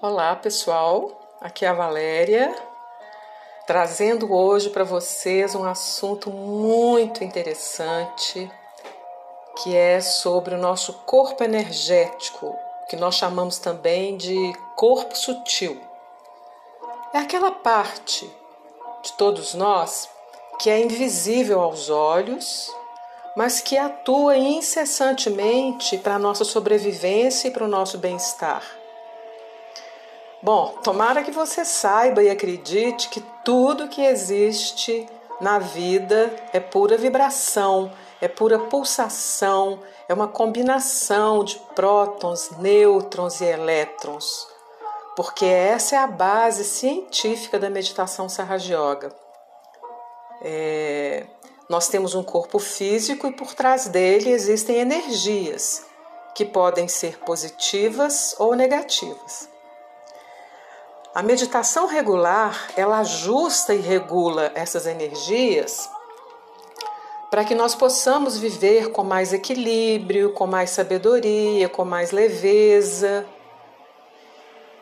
Olá pessoal, aqui é a Valéria, trazendo hoje para vocês um assunto muito interessante que é sobre o nosso corpo energético, que nós chamamos também de corpo sutil. É aquela parte de todos nós que é invisível aos olhos, mas que atua incessantemente para a nossa sobrevivência e para o nosso bem-estar. Bom, tomara que você saiba e acredite que tudo que existe na vida é pura vibração, é pura pulsação, é uma combinação de prótons, nêutrons e elétrons. Porque essa é a base científica da meditação Sahaja Yoga. É, nós temos um corpo físico e por trás dele existem energias que podem ser positivas ou negativas. A meditação regular, ela ajusta e regula essas energias para que nós possamos viver com mais equilíbrio, com mais sabedoria, com mais leveza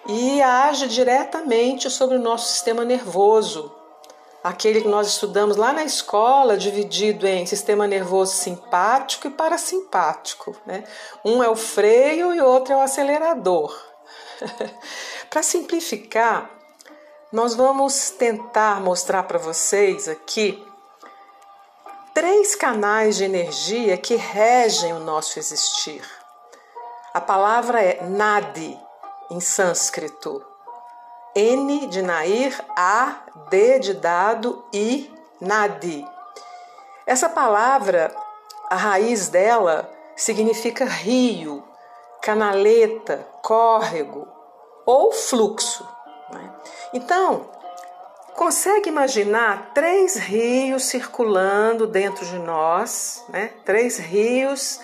e age diretamente sobre o nosso sistema nervoso, aquele que nós estudamos lá na escola, dividido em sistema nervoso simpático e parasimpático. Né? Um é o freio e o outro é o acelerador. Para simplificar, nós vamos tentar mostrar para vocês aqui três canais de energia que regem o nosso existir. A palavra é Nadi, em sânscrito. N de Nair, A, D de dado, I, Nadi. Essa palavra, a raiz dela significa rio, canaleta, córrego, ou fluxo. Né? Então, consegue imaginar três rios circulando dentro de nós, né? três rios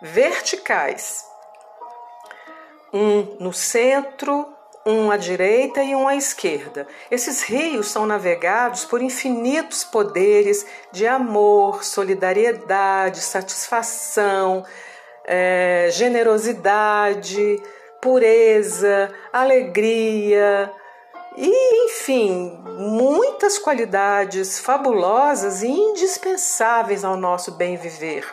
verticais. Um no centro, um à direita e um à esquerda. Esses rios são navegados por infinitos poderes de amor, solidariedade, satisfação, é, generosidade, pureza, alegria e, enfim, muitas qualidades fabulosas e indispensáveis ao nosso bem viver.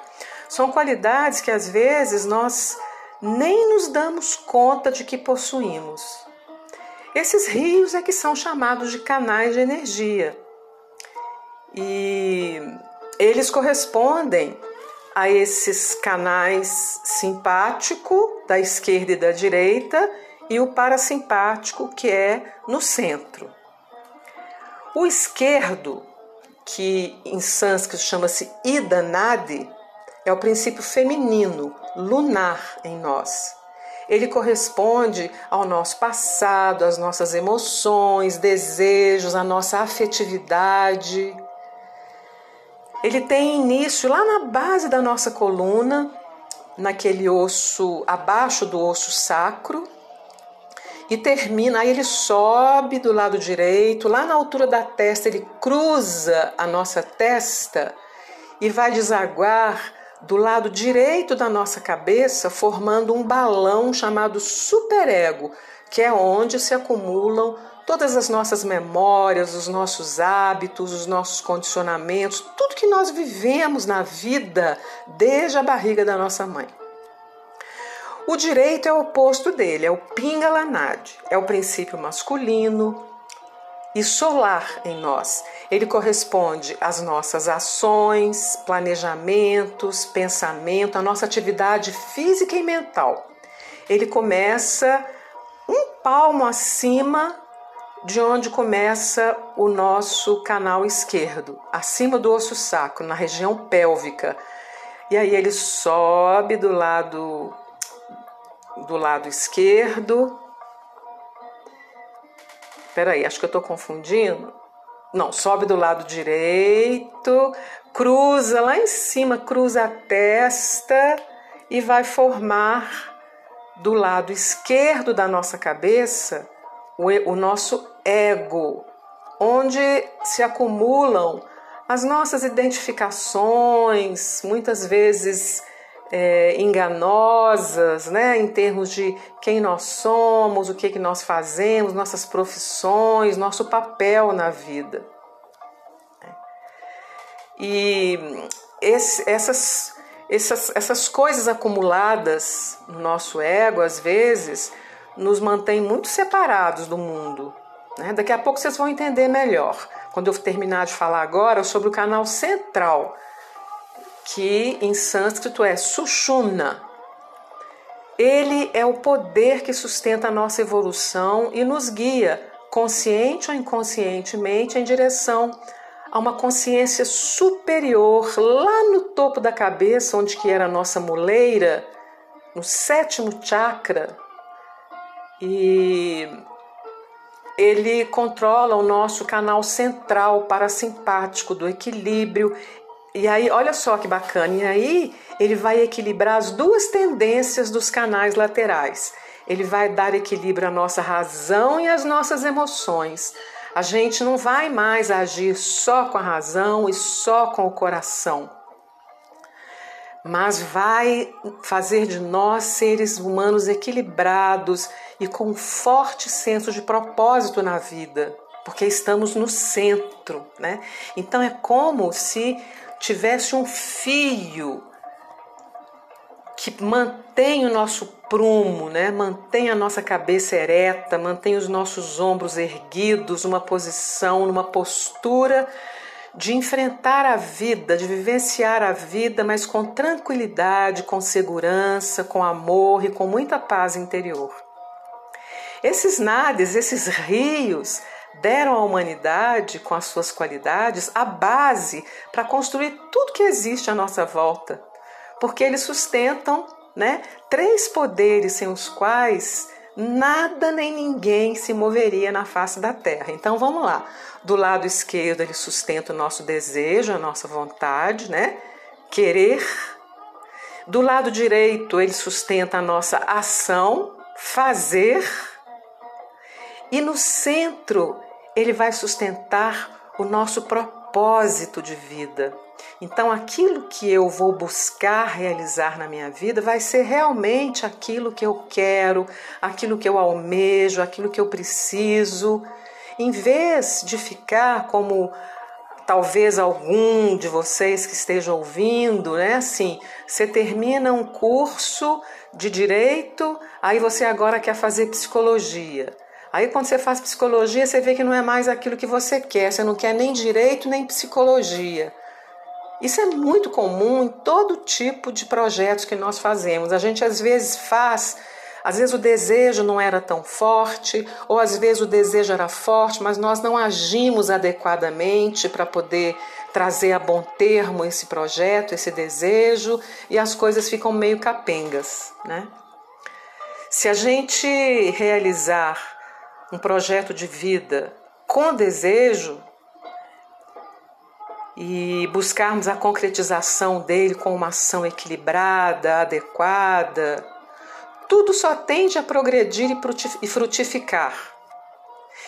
São qualidades que às vezes nós nem nos damos conta de que possuímos. Esses rios é que são chamados de canais de energia. E eles correspondem a esses canais simpático da esquerda e da direita e o parasimpático que é no centro. O esquerdo, que em sânscrito chama-se Ida Nadi, é o princípio feminino, lunar em nós. Ele corresponde ao nosso passado, às nossas emoções, desejos, à nossa afetividade. Ele tem início lá na base da nossa coluna, naquele osso abaixo do osso sacro, e termina, aí ele sobe do lado direito, lá na altura da testa, ele cruza a nossa testa e vai desaguar do lado direito da nossa cabeça, formando um balão chamado superego, que é onde se acumulam todas as nossas memórias, os nossos hábitos, os nossos condicionamentos, tudo que nós vivemos na vida desde a barriga da nossa mãe. O direito é o oposto dele, é o Pingalanad, é o princípio masculino e solar em nós. Ele corresponde às nossas ações, planejamentos, pensamento, à nossa atividade física e mental. Ele começa um palmo acima de onde começa o nosso canal esquerdo, acima do osso sacro, na região pélvica. E aí ele sobe do lado do lado esquerdo. Peraí, acho que eu estou confundindo. Não, sobe do lado direito, cruza lá em cima, cruza a testa e vai formar do lado esquerdo da nossa cabeça o, o nosso ego, onde se acumulam as nossas identificações, muitas vezes é, enganosas, né, em termos de quem nós somos, o que, que nós fazemos, nossas profissões, nosso papel na vida. E esse, essas, essas, essas coisas acumuladas no nosso ego, às vezes, nos mantém muito separados do mundo. Né? Daqui a pouco vocês vão entender melhor quando eu terminar de falar agora sobre o canal central, que em sânscrito é Sushumna. Ele é o poder que sustenta a nossa evolução e nos guia, consciente ou inconscientemente, em direção a uma consciência superior lá no topo da cabeça, onde que era a nossa muleira, no sétimo chakra. E ele controla o nosso canal central parasimpático do equilíbrio. E aí, olha só que bacana, e aí ele vai equilibrar as duas tendências dos canais laterais. Ele vai dar equilíbrio à nossa razão e às nossas emoções. A gente não vai mais agir só com a razão e só com o coração mas vai fazer de nós seres humanos equilibrados e com um forte senso de propósito na vida, porque estamos no centro, né? Então é como se tivesse um fio que mantém o nosso prumo, né? Mantém a nossa cabeça ereta, mantém os nossos ombros erguidos, uma posição, numa postura de enfrentar a vida, de vivenciar a vida, mas com tranquilidade, com segurança, com amor e com muita paz interior. Esses nades, esses rios, deram à humanidade, com as suas qualidades, a base para construir tudo que existe à nossa volta, porque eles sustentam né, três poderes sem os quais nada nem ninguém se moveria na face da terra. Então vamos lá. Do lado esquerdo ele sustenta o nosso desejo, a nossa vontade, né? Querer. Do lado direito ele sustenta a nossa ação, fazer. E no centro ele vai sustentar o nosso propósito de vida. Então, aquilo que eu vou buscar realizar na minha vida vai ser realmente aquilo que eu quero, aquilo que eu almejo, aquilo que eu preciso, em vez de ficar como talvez algum de vocês que estejam ouvindo, né? Assim, você termina um curso de direito, aí você agora quer fazer psicologia. Aí quando você faz psicologia, você vê que não é mais aquilo que você quer, você não quer nem direito nem psicologia. Isso é muito comum em todo tipo de projetos que nós fazemos. A gente às vezes faz, às vezes o desejo não era tão forte, ou às vezes o desejo era forte, mas nós não agimos adequadamente para poder trazer a bom termo esse projeto, esse desejo, e as coisas ficam meio capengas, né? Se a gente realizar um projeto de vida com desejo, e buscarmos a concretização dele com uma ação equilibrada, adequada, tudo só tende a progredir e frutificar.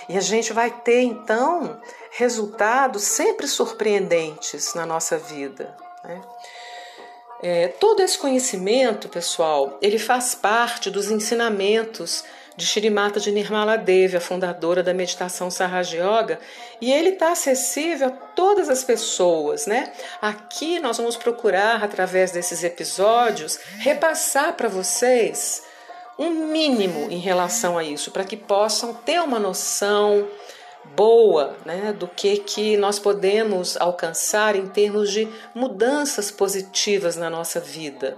E a gente vai ter então resultados sempre surpreendentes na nossa vida. Né? É, todo esse conhecimento, pessoal, ele faz parte dos ensinamentos de Shirimata de Nirmala Devi, a fundadora da meditação Sahaja Yoga, e ele está acessível a todas as pessoas, né? Aqui nós vamos procurar, através desses episódios, repassar para vocês um mínimo em relação a isso, para que possam ter uma noção boa né, do que, que nós podemos alcançar em termos de mudanças positivas na nossa vida.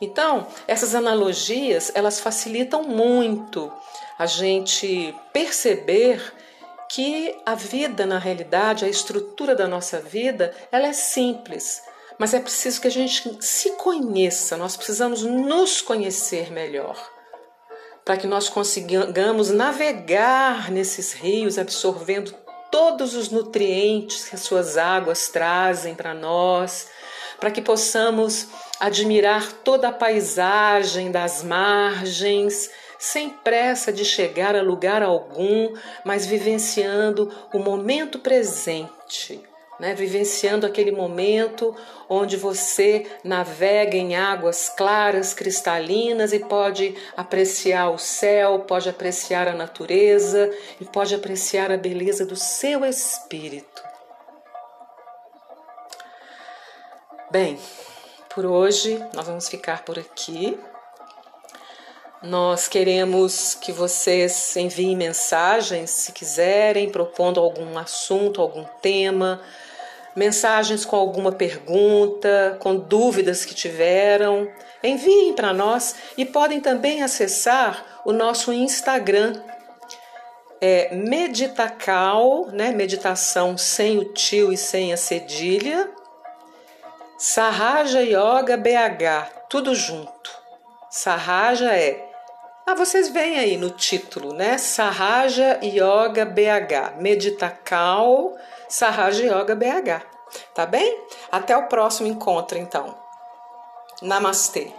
Então, essas analogias, elas facilitam muito a gente perceber que a vida, na realidade, a estrutura da nossa vida, ela é simples, mas é preciso que a gente se conheça, nós precisamos nos conhecer melhor, para que nós consigamos navegar nesses rios, absorvendo todos os nutrientes que as suas águas trazem para nós, para que possamos admirar toda a paisagem das margens, sem pressa de chegar a lugar algum, mas vivenciando o momento presente, né? vivenciando aquele momento onde você navega em águas claras, cristalinas e pode apreciar o céu, pode apreciar a natureza e pode apreciar a beleza do seu espírito. Bem, por hoje nós vamos ficar por aqui. Nós queremos que vocês enviem mensagens, se quiserem, propondo algum assunto, algum tema, mensagens com alguma pergunta, com dúvidas que tiveram. Enviem para nós e podem também acessar o nosso Instagram. É Meditacal, né? Meditação sem o tio e sem a cedilha. Sarraja Yoga BH, tudo junto. Sarraja é ah, vocês veem aí no título, né? Sahaja Yoga BH, Meditacal Sahaja Yoga BH. Tá bem? Até o próximo encontro, então. Namastê.